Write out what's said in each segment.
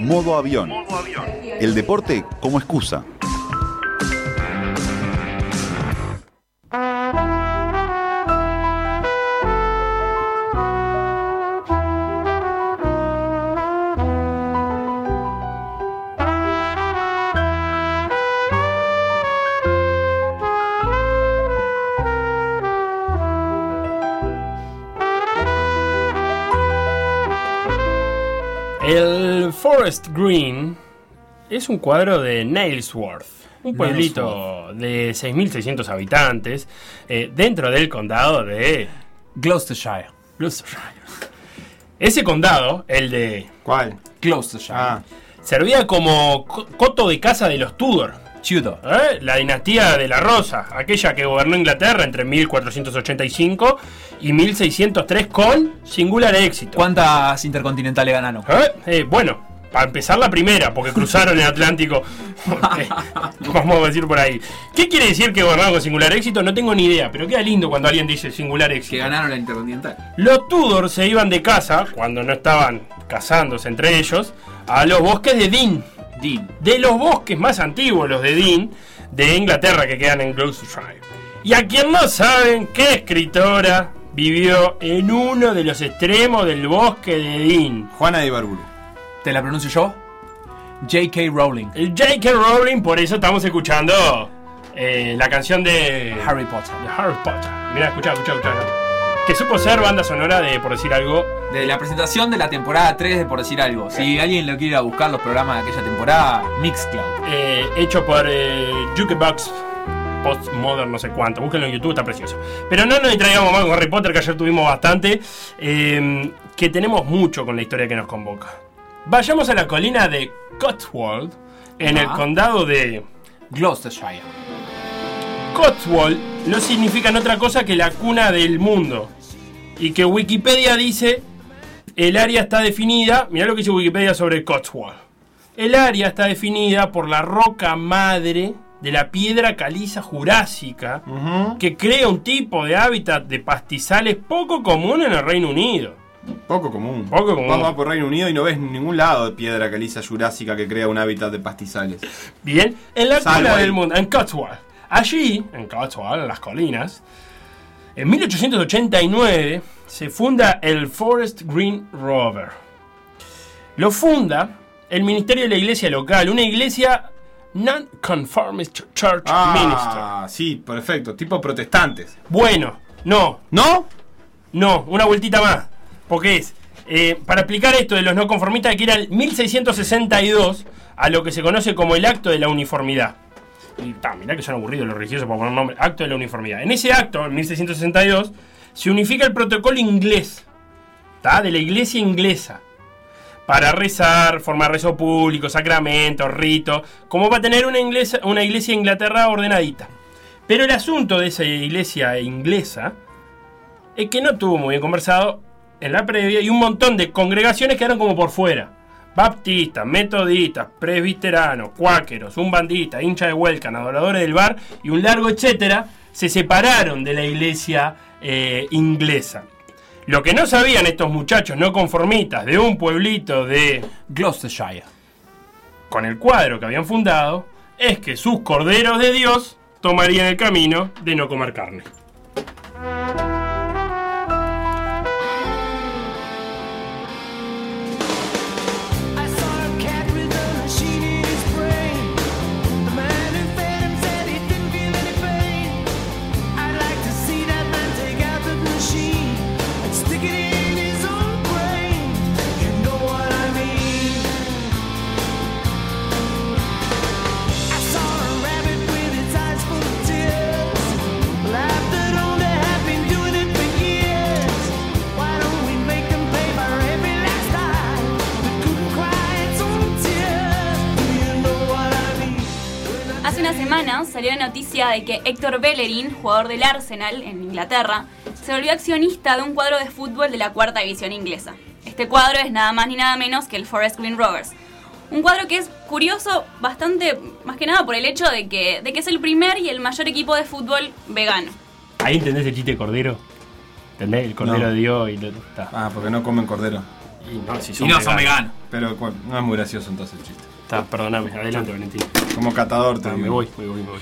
Modo avión. El deporte como excusa. Green es un cuadro de Nailsworth, un pueblito de 6.600 habitantes eh, dentro del condado de Gloucestershire. Gloucestershire. Ese condado, el de ¿Cuál? Gloucestershire. Ah, servía como co- coto de casa de los Tudor, Tudor. ¿eh? la dinastía de la Rosa, aquella que gobernó Inglaterra entre 1485 y 1603 con singular éxito. ¿Cuántas intercontinentales ganaron? ¿Eh? Eh, bueno, para empezar la primera, porque cruzaron el Atlántico. Vamos a decir por ahí. ¿Qué quiere decir que gobernaron con singular éxito? No tengo ni idea, pero queda lindo cuando alguien dice singular Que éxito. ganaron la Intercontinental. Los Tudor se iban de casa, cuando no estaban casándose entre ellos, a los bosques de Dean. Dean. De los bosques más antiguos, los de Dean, de Inglaterra, que quedan en Gloucestershire. Y a quien no saben qué escritora vivió en uno de los extremos del bosque de Dean. Juana de Ibarburu. ¿Te la pronuncio yo? J.K. Rowling. J.K. Rowling, por eso estamos escuchando eh, la canción de Harry Potter. de Harry Potter. Mira, escucha, escucha, escucha. Que supo ser banda sonora de, por decir algo, De la presentación de la temporada 3, de por decir algo. Si alguien lo quiere ir a buscar los programas de aquella temporada, Mixcloud. eh, hecho por eh, Jukebox Postmodern, no sé cuánto. Búsquenlo en YouTube, está precioso. Pero no nos distraigamos más con Harry Potter, que ayer tuvimos bastante. eh, que tenemos mucho con la historia que nos convoca. Vayamos a la colina de Cotswold, en el condado de Gloucestershire. Cotswold no significan otra cosa que la cuna del mundo. Y que Wikipedia dice, el área está definida, mirá lo que dice Wikipedia sobre Cotswold. El área está definida por la roca madre de la piedra caliza jurásica que crea un tipo de hábitat de pastizales poco común en el Reino Unido. Poco común. Poco común. Por Reino Unido y no ves ningún lado de piedra caliza jurásica que crea un hábitat de pastizales. Bien, en la Salvo cuna ahí. del mundo, en Cotswold. Allí, en Cotswold, en las colinas, en 1889 se funda el Forest Green Rover. Lo funda el Ministerio de la Iglesia Local, una iglesia Non-Conformist Church Minister. Ah, sí, perfecto. Tipo protestantes. Bueno, no, ¿No? no, una vueltita más. Porque es, eh, para explicar esto de los no conformistas, que ir al 1662 a lo que se conoce como el acto de la uniformidad. Y ta, mirá que son aburridos los religiosos para poner nombre. Acto de la uniformidad. En ese acto, en 1662, se unifica el protocolo inglés. ta, De la iglesia inglesa. Para rezar, formar rezo público, sacramentos, ritos. Como va a tener una, una iglesia de Inglaterra ordenadita. Pero el asunto de esa iglesia inglesa es que no tuvo muy bien conversado en la previa y un montón de congregaciones quedaron como por fuera. Baptistas, metodistas, presbiteranos, cuáqueros, umbandistas, hinchas de Welcan, adoradores del bar y un largo etcétera se separaron de la iglesia eh, inglesa. Lo que no sabían estos muchachos no conformistas de un pueblito de Gloucestershire. con el cuadro que habían fundado es que sus corderos de Dios tomarían el camino de no comer carne. Semana salió la noticia de que Héctor Bellerin, jugador del Arsenal en Inglaterra, se volvió accionista de un cuadro de fútbol de la cuarta división inglesa. Este cuadro es nada más ni nada menos que el Forest Green Rovers. Un cuadro que es curioso bastante, más que nada por el hecho de que, de que es el primer y el mayor equipo de fútbol vegano. Ahí entendés el chiste de cordero. ¿Entendés? El cordero No. de Dios y lo, está. Ah, porque no comen cordero. Y no, si Y no son veganos. Pero bueno, no es muy gracioso entonces el chiste. Está, perdóname. Adelante, Valentín. Como catador te Ah, me voy, me voy, me voy.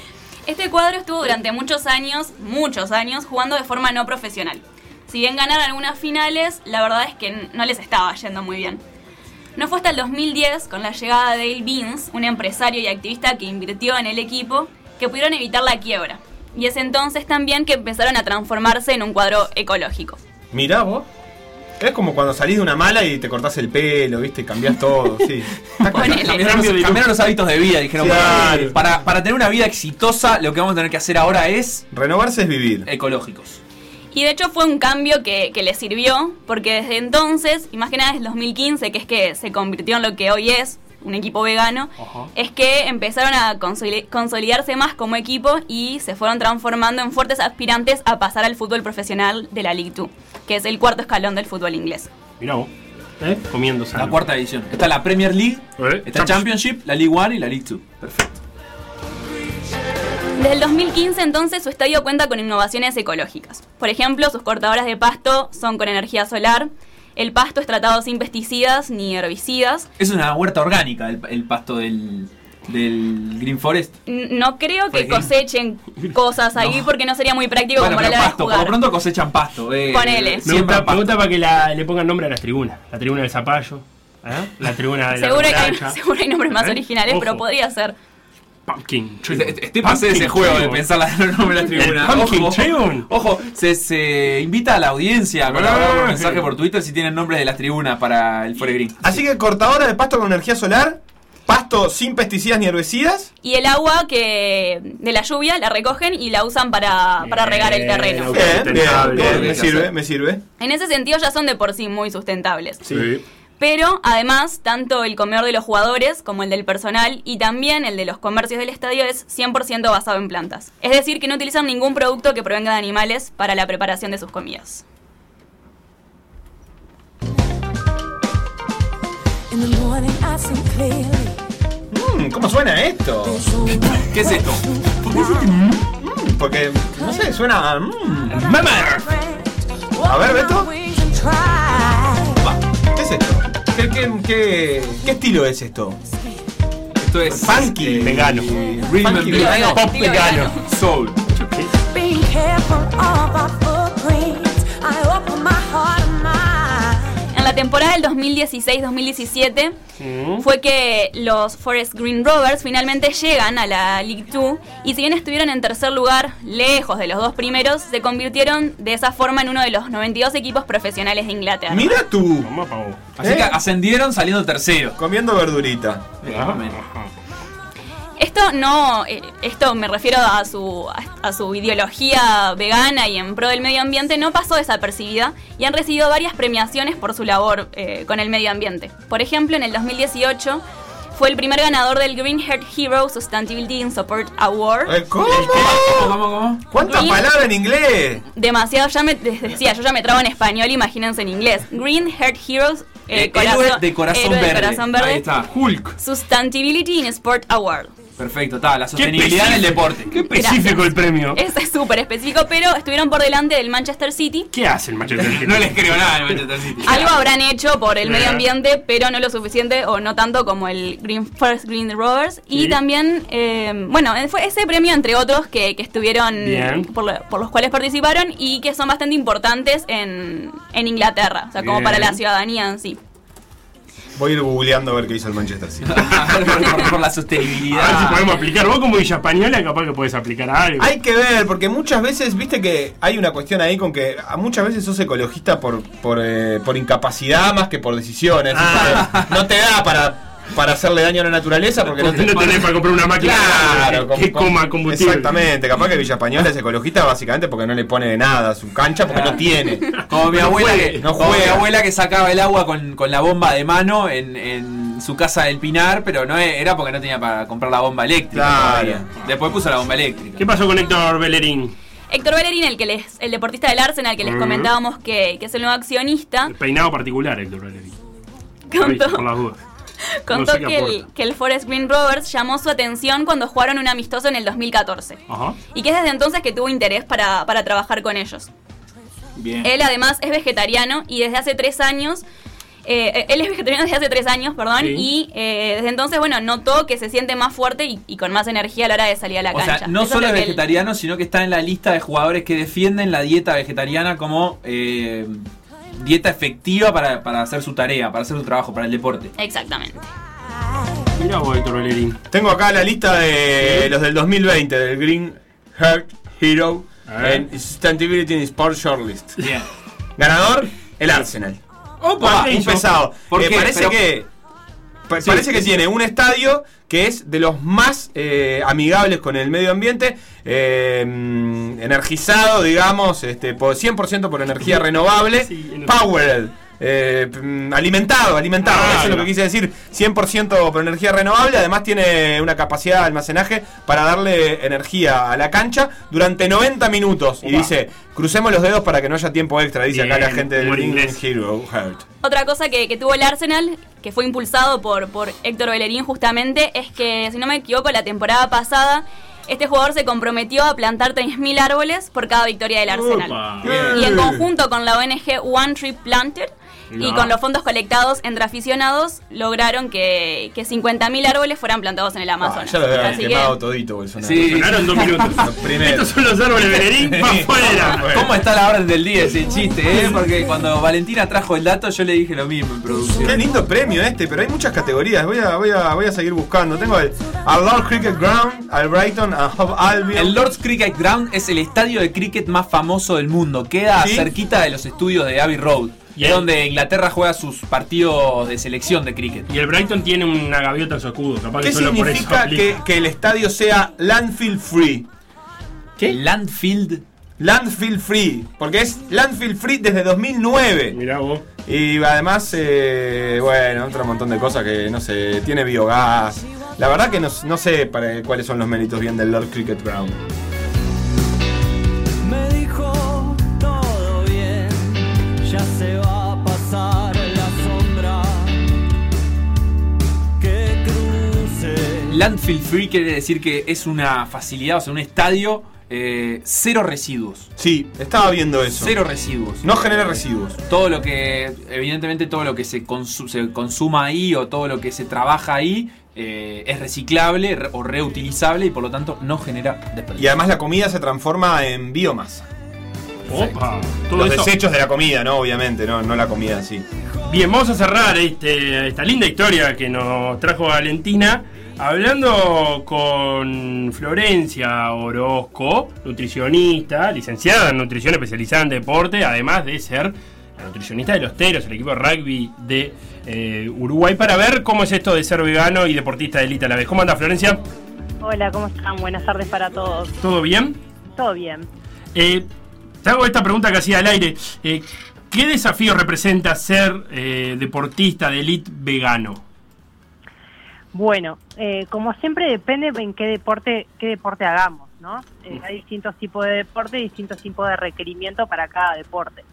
Este cuadro estuvo durante muchos años, muchos años, jugando de forma no profesional. Si bien ganaron algunas finales, la verdad es que no les estaba yendo muy bien. No fue hasta el 2010, con la llegada de Dale Beans, un empresario y activista que invirtió en el equipo, que pudieron evitar la quiebra. Y es entonces también que empezaron a transformarse en un cuadro ecológico. Mirá vos. Es como cuando salís de una mala y te cortás el pelo, ¿viste? Y cambiás todo, sí. Ponele. Cambiaron, los, cambiaron los hábitos de vida. Dijeron, Claro. bueno, para, para tener una vida exitosa, lo que vamos a tener que hacer ahora es Renovarse es vivir. ecológicos. Y de hecho fue un cambio que, que les sirvió, porque desde entonces, y más que nada desde el 2015, que es que se convirtió en lo que hoy es, un equipo vegano, Ajá. es que empezaron a consoli- consolidarse más como equipo y se fueron transformando en fuertes aspirantes a pasar al fútbol profesional de la League 2, que es el cuarto escalón del fútbol inglés. Mirá vos. ¿Eh? Comiendo sano. La cuarta edición. Está la Premier League, Eh, está Championship, la League One y la League Two. Perfecto. Desde el 2015 entonces su estadio cuenta con innovaciones ecológicas. Por ejemplo, sus cortadoras de pasto son con energía solar, el pasto es tratado sin pesticidas ni herbicidas, Es una huerta orgánica el, el pasto del, del Green Forest. No creo que cosechen cosas ahí No. porque no sería muy práctico Bueno, como a pero la hora de pasto, por jugar. lo pronto cosechan pasto. Eh, Ponele. Me Siempre gusta, me pasto. gusta para que la- le pongan nombre a las tribunas. La tribuna del zapallo. ¿eh? La tribuna de Seguro la que hay, seguro hay nombres más ¿Eh? originales, pero podría ser. Pumpkin Estoy, Tribune. estoy pasé de ese juego de pensar la- los nombres de la tribuna. El Pumpkin Ojo, Tribune. ojo, se, se invita a la audiencia a colaborar un mensaje por Twitter si tienen nombres de las tribunas para el Forest Green. Así que cortadora de pasto con energía solar, pasto sin pesticidas ni herbicidas. Y el agua que de la lluvia la recogen y la usan para, para regar el terreno. Bien, Bien, bien, sustentable. bien, Bien, me sirve, me sirve. En ese sentido ya son de por sí muy sustentables. Sí. Pero además, tanto el comedor de los jugadores como el del personal y también el de los comercios del estadio es 100% basado en plantas. Es decir, que no utilizan ningún producto que provenga de animales para la preparación de sus comidas. Mm, ¿Cómo suena esto? ¿Qué es esto? Porque, no sé, suena... a, mm. A ver, Beto. ¿Qué, qué, estilo es esto? Esto es Funky. eh, Vegano. Rhythm and blues. Pop vegano. vegano. Soul. Being careful of our temporada del 2016-2017 Mm. fue que los Forest Green Rovers finalmente llegan a la League 2 y si bien estuvieron en tercer lugar, lejos de los dos primeros, se convirtieron de esa forma en uno de los 92 equipos profesionales de Inglaterra. Mira tú. Así ¿Eh? que ascendieron saliendo tercero. comiendo verdurita. Ajá. Esto no, eh, esto me refiero a su, a, su ideología vegana y en pro del medio ambiente, no pasó desapercibida y han recibido varias premiaciones por su labor eh, con el medio ambiente. Por ejemplo, en el 2018 fue el primer ganador del Green Heart Hero Sustainability and Support Award. Eh, ¿Cómo? ¿Cómo? ¿Cuántas palabras en inglés? Demasiado, ya me les decía, yo ya me trabo en español, imagínense en inglés. Green Heart Heroes Eh, héroe de corazón héroe de verde. corazón verde. Ahí está. Hulk. Sustainability in Sport Award. Perfecto, está. La sostenibilidad en el deporte. Qué específico el premio. Es súper específico, pero estuvieron por delante del Manchester City. ¿Qué hace el Manchester City? No les creo nada al Manchester City. Algo habrán hecho por el medio ambiente, pero no lo suficiente o no tanto como el Green First Green Rovers. Y Sí. también, eh, bueno, fue ese premio entre otros que, que estuvieron, por, lo- por los cuales participaron y que son bastante importantes en, en Inglaterra, o sea, como Bien. para la ciudadanía en sí. Voy a ir googleando a ver qué hizo el Manchester City. por, por la A ver si sostenibilidad. podemos aplicar. Vos como Villa Española capaz que podés aplicar algo. Hay que ver, porque muchas veces, viste que hay una cuestión ahí con que muchas veces sos ecologista por, por, eh, por incapacidad más que por decisiones. Ah. Sea, No te da para, para hacerle daño a la naturaleza porque no te no tenés para comprar una máquina Claro, que, que con- coma combustible. Exactamente, capaz que Villa Española es ecologista básicamente porque no le pone nada a su cancha porque no tiene. Como mi abuela, que, no como mi abuela que sacaba el agua con, con la bomba de mano en, en su casa del Pinar, pero no e- era porque no tenía para comprar la bomba eléctrica. Claro. Después puso la bomba eléctrica. ¿Qué pasó con Héctor Bellerín? Héctor Bellerín, el, que les, el deportista del Arsenal que les Ujú. comentábamos que, que es el nuevo accionista, El peinado particular, Héctor Bellerín. Por las dudas. contó No sé qué que, el, que el Forest Green Rovers llamó su atención cuando jugaron un amistoso en el 2014. Ajá. Y que es desde entonces que tuvo interés para, para trabajar con ellos. Bien. Él además es vegetariano y desde hace tres años Eh, él es vegetariano desde hace tres años, perdón, Sí. y eh, desde entonces, bueno, notó que se siente más fuerte y, y con más energía a la hora de salir a la O cancha. sea, no Eso solo lo es él- vegetariano, sino que está en la lista de jugadores que defienden la dieta vegetariana como eh, dieta efectiva para, para hacer su tarea, para hacer su trabajo, para el deporte. Exactamente. Mira vos, Héctor Bellerín. Tengo acá la lista de Sí. los del 2020, del Green Heart Hero A ver. en Sustainability in Sports Shortlist. Bien. Ganador, el Arsenal. Opa, un ¿qué hizo? pesado. ¿Por Eh, parece Pero- que pa- Sí, parece que sí. tiene un estadio que es de los más eh, amigables con el medio ambiente, eh, mm, energizado, digamos, este, por 100% por energía renovable, Sí, powered. Eh, mm, alimentado, alimentado, Ah, eso es lo que quise decir, 100% por energía renovable, además tiene una capacidad de almacenaje para darle energía a la cancha durante 90 minutos. Y dice, crucemos los dedos para que no haya tiempo extra, dice acá la gente del inglés. Hero Heart. Otra cosa que, que tuvo el Arsenal, que fue impulsado por, por Héctor Bellerín justamente, es que, si no me equivoco, la temporada pasada, este jugador se comprometió a plantar 3.000 árboles por cada victoria del Arsenal. Opa. Y en conjunto con la ONG One Tree Planted y con los fondos colectados entre aficionados, lograron que, que 50.000 árboles fueran plantados en el Ah, Amazonas. ya lo habían que- quemado todito, Bolsonaro. Sí. Sonaron dos minutos. Estos son los árboles Bellerín para afuera. ¿Cómo está la orden del día ese chiste, eh? Porque cuando Valentina trajo el dato, yo le dije lo mismo en Qué producción. lindo premio este, pero hay muchas categorías. Voy a, voy a, voy a seguir buscando. Tengo el, al Lord Cricket Ground, al Brighton, a Hove Albion. El Lord's Cricket Ground es el estadio de cricket más famoso del mundo. Queda ¿Sí? cerquita de los estudios de Abbey Road. Y es el- donde Inglaterra juega sus partidos de selección de cricket. Y el Brighton tiene una gaviota en su escudo. Capaz ¿Qué que solo por eso significa que, que el estadio sea landfill free? ¿Qué? Landfield. Landfill free, porque es landfill free desde 2009. Mirá vos. Y además, eh, bueno, otro montón de cosas que no sé, tiene biogás. La verdad que no, no sé para, cuáles son los méritos bien del Lord Cricket Ground. Landfill free quiere decir que es una facilidad, o sea, un estadio eh, cero residuos. Sí, estaba viendo eso. Cero residuos. No genera residuos. Todo lo que, evidentemente, todo lo que se, consu- se consuma ahí o todo lo que se trabaja ahí eh, es reciclable re- o reutilizable y por lo tanto no genera Y desperdicio. además la comida se transforma en biomasa. Opa. Todo Los eso. desechos de la comida, ¿no? Obviamente, no, no la comida en sí. Bien, vamos a cerrar este, esta linda historia que nos trajo Valentina hablando con Florencia Orozco, nutricionista, licenciada en nutrición especializada en deporte, además de ser la nutricionista de los Teros, el equipo de rugby de eh, Uruguay, para ver cómo es esto de ser vegano y deportista de élite a la vez. ¿Cómo anda Florencia? Hola, ¿cómo están? Buenas tardes para todos. ¿Todo bien? Todo bien. Eh, te hago esta pregunta que hacía al aire. Eh, ¿Qué desafío representa ser eh, deportista de élite vegano? Bueno, eh, como siempre depende en qué deporte qué deporte hagamos, ¿no? Eh, hay distintos tipos de deporte, distintos tipos de requerimiento para cada deporte.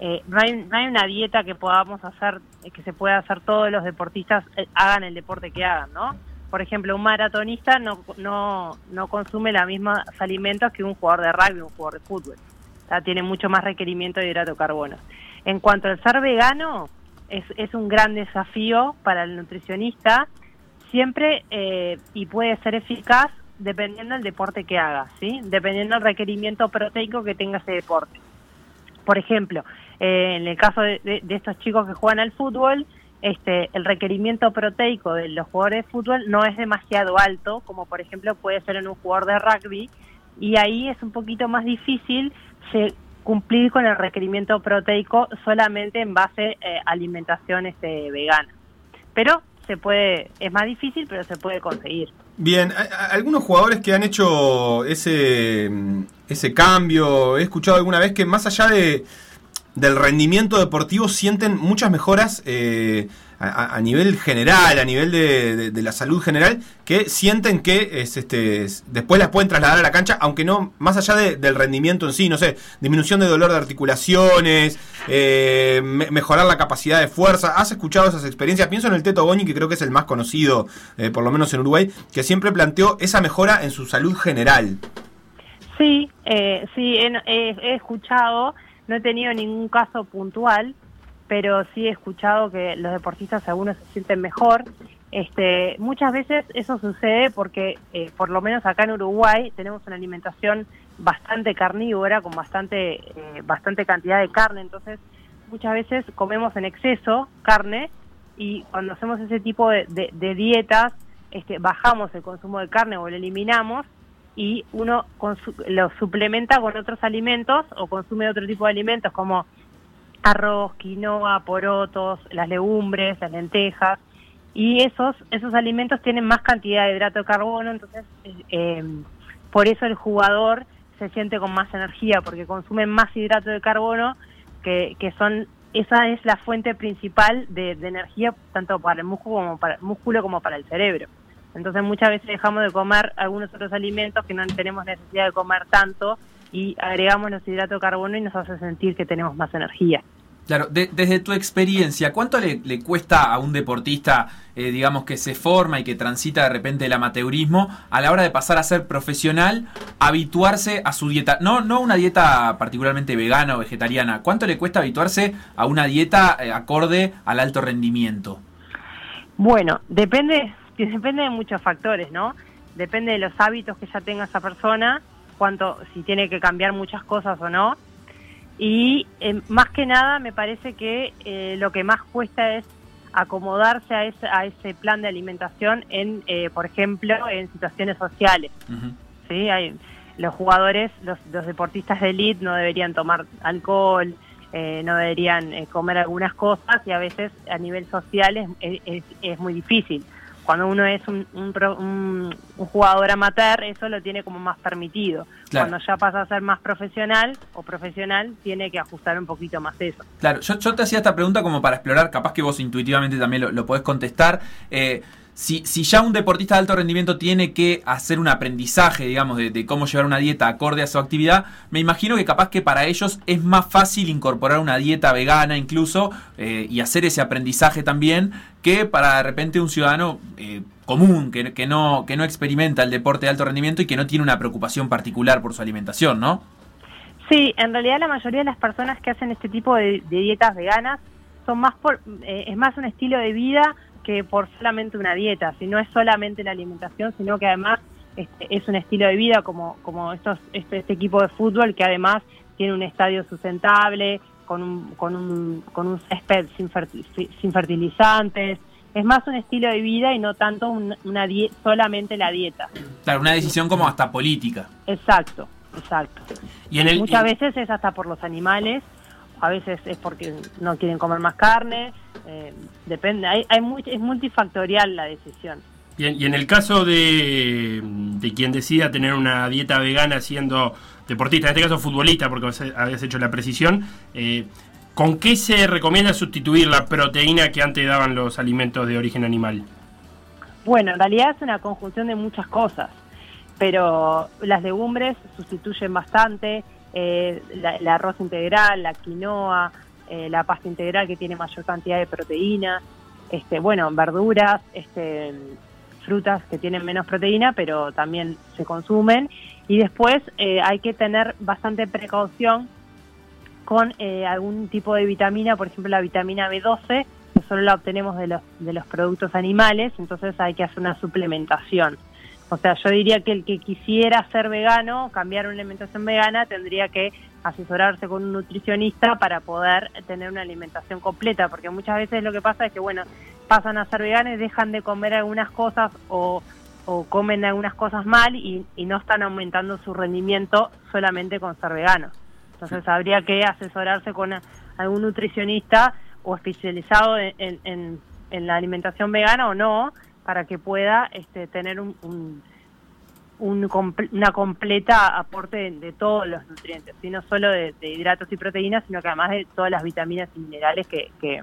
Eh, no, hay, no hay una dieta que podamos hacer, eh, que se pueda hacer todos los deportistas hagan el deporte que hagan, ¿no? Por ejemplo, un maratonista no, no, no consume los mismos alimentos que un jugador de rugby o un jugador de fútbol. Tiene mucho más requerimiento de hidrato de carbono. En cuanto al ser vegano, es, un gran desafío para el nutricionista, siempre eh, y puede ser eficaz dependiendo del deporte que haga, ¿sí? Dependiendo del requerimiento proteico que tenga ese deporte. Por ejemplo, eh, en el caso de, de- estos chicos que juegan al fútbol, este, el requerimiento proteico de los jugadores de fútbol no es demasiado alto, como por ejemplo puede ser en un jugador de rugby, y ahí es un poquito más difícil cumplir con el requerimiento proteico solamente en base eh, a alimentación este, vegana. Pero se puede, es más difícil, pero se puede conseguir. Bien, algunos jugadores que han hecho ese, ese cambio, he escuchado alguna vez que más allá de, del rendimiento deportivo sienten muchas mejoras eh, a, nivel general, a nivel de, la salud general, que sienten que es, este, es- después las pueden trasladar a la cancha, aunque no, más allá de- del rendimiento en sí, no sé, disminución de dolor de articulaciones, eh, me- mejorar la capacidad de fuerza. ¿Has escuchado esas experiencias? Pienso en el Teto Goñi, que creo que es el más conocido, eh, por lo menos en Uruguay, que siempre planteó esa mejora en su salud general. Sí, eh, sí, he escuchado, no he tenido ningún caso puntual, pero sí he escuchado que los deportistas algunos se sienten mejor. Este, muchas veces eso sucede porque, eh, por lo menos acá en Uruguay, tenemos una alimentación bastante carnívora, con bastante, eh, bastante cantidad de carne, entonces muchas veces comemos en exceso carne y cuando hacemos ese tipo de, de- de dietas, este, bajamos el consumo de carne o lo eliminamos y uno lo suplementa con otros alimentos o consume otro tipo de alimentos como arroz, quinoa, porotos, las legumbres, las lentejas y esos esos alimentos tienen más cantidad de hidrato de carbono, entonces eh, por eso el jugador se siente con más energía porque consumen más hidrato de carbono que, que son esa es la fuente principal de, de energía tanto para el músculo como para músculo como para el cerebro. Entonces muchas veces dejamos de comer algunos otros alimentos que no tenemos necesidad de comer tanto y agregamos los hidratos de carbono y nos hace sentir que tenemos más energía. Claro, de- desde tu experiencia, ¿cuánto le, cuesta a un deportista, eh, digamos, que se forma y que transita de repente el amateurismo a la hora de pasar a ser profesional, habituarse a su dieta? No, no una dieta particularmente vegana o vegetariana. ¿Cuánto le cuesta habituarse a una dieta eh, acorde al alto rendimiento? Bueno, depende, depende de muchos factores, ¿no? Depende de los hábitos que ya tenga esa persona, cuánto, si tiene que cambiar muchas cosas o no. Y eh, más que nada me parece que eh, lo que más cuesta es acomodarse a ese, a ese plan de alimentación en, eh, por ejemplo, en situaciones sociales. ¿sí? Hay, los jugadores, los, los deportistas de elite no deberían tomar alcohol, eh, no deberían eh, comer algunas cosas y a veces a nivel social es, es, es muy difícil. Cuando uno es un, un, un- un jugador amateur, eso lo tiene como más permitido. Claro. Cuando ya pasa a ser más profesional o profesional, tiene que ajustar un poquito más eso. Claro, yo, yo te hacía esta pregunta como para explorar, capaz que vos intuitivamente también lo, lo podés contestar. Eh, si, si ya un deportista de alto rendimiento tiene que hacer un aprendizaje, digamos, de, de cómo llevar una dieta acorde a su actividad, me imagino que capaz que para ellos es más fácil incorporar una dieta vegana incluso eh, y hacer ese aprendizaje también que para de repente un ciudadano eh, común que, que no, que no experimenta el deporte de alto rendimiento y que no tiene una preocupación particular por su alimentación, ¿no? Sí, en realidad la mayoría de las personas que hacen este tipo de, dietas veganas son más por, eh, es más un estilo de vida que por solamente una dieta, si no es solamente la alimentación, sino que además este, es un estilo de vida como, como estos, este, este equipo de fútbol que además tiene un estadio sustentable, con un, con un, con un césped sin, sin fertilizantes, es más un estilo de vida y no tanto un- una solamente la dieta. Claro, una decisión como hasta política. Exacto, exacto. Y en el, Muchas veces es hasta por los animales, a veces es porque no quieren comer más carne, eh, depende, hay, hay muy- es multifactorial la decisión. Bien, y en el caso de, de quien decida tener una dieta vegana siendo deportista, en este caso futbolista, porque habías hecho la precisión, eh, ¿con qué se recomienda sustituir la proteína que antes daban los alimentos de origen animal? Bueno, en realidad es una conjunción de muchas cosas, pero las legumbres sustituyen bastante, eh, el arroz integral, la quinoa, eh, la pasta integral que tiene mayor cantidad de proteína, este, bueno, verduras, este, frutas que tienen menos proteína, pero también se consumen. Y después eh, hay que tener bastante precaución con eh, algún tipo de vitamina, por ejemplo la vitamina B12, que solo la obtenemos de los, de los productos animales, entonces hay que hacer una suplementación. O sea, yo diría que el que quisiera ser vegano, cambiar una alimentación vegana, tendría que asesorarse con un nutricionista para poder tener una alimentación completa, porque muchas veces lo que pasa es que, bueno, pasan a ser veganos dejan de comer algunas cosas o, o comen algunas cosas mal y, y no están aumentando su rendimiento solamente con ser veganos. Entonces habría que asesorarse con a- algún nutricionista o especializado en, en- en- en la alimentación vegana o no, para que pueda este, tener un, un- una completa aporte de, de todos los nutrientes, y no solo de, de hidratos y proteínas, sino que además de todas las vitaminas y minerales que, que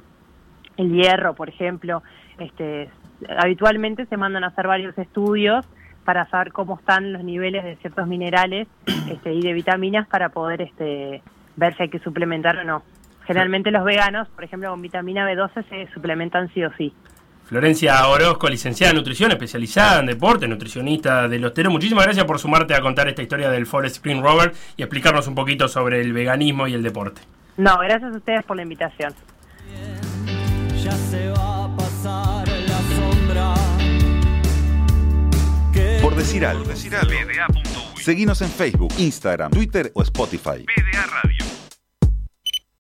el hierro, por ejemplo, este, habitualmente se mandan a hacer varios estudios para saber cómo están los niveles de ciertos minerales este, y de vitaminas para poder este, ver si hay que suplementar o no. Generalmente los veganos, por ejemplo, con vitamina B12 se suplementan sí o sí. Florencia Orozco, licenciada en nutrición, especializada en deporte, nutricionista del Ostero. Muchísimas gracias por sumarte a contar esta historia del Forest Spring Rover y explicarnos un poquito sobre el veganismo y el deporte. No, gracias a ustedes por la invitación. ya se va a pasar la sombra. Por decir algo. Seguinos en Facebook, Instagram, Twitter o Spotify.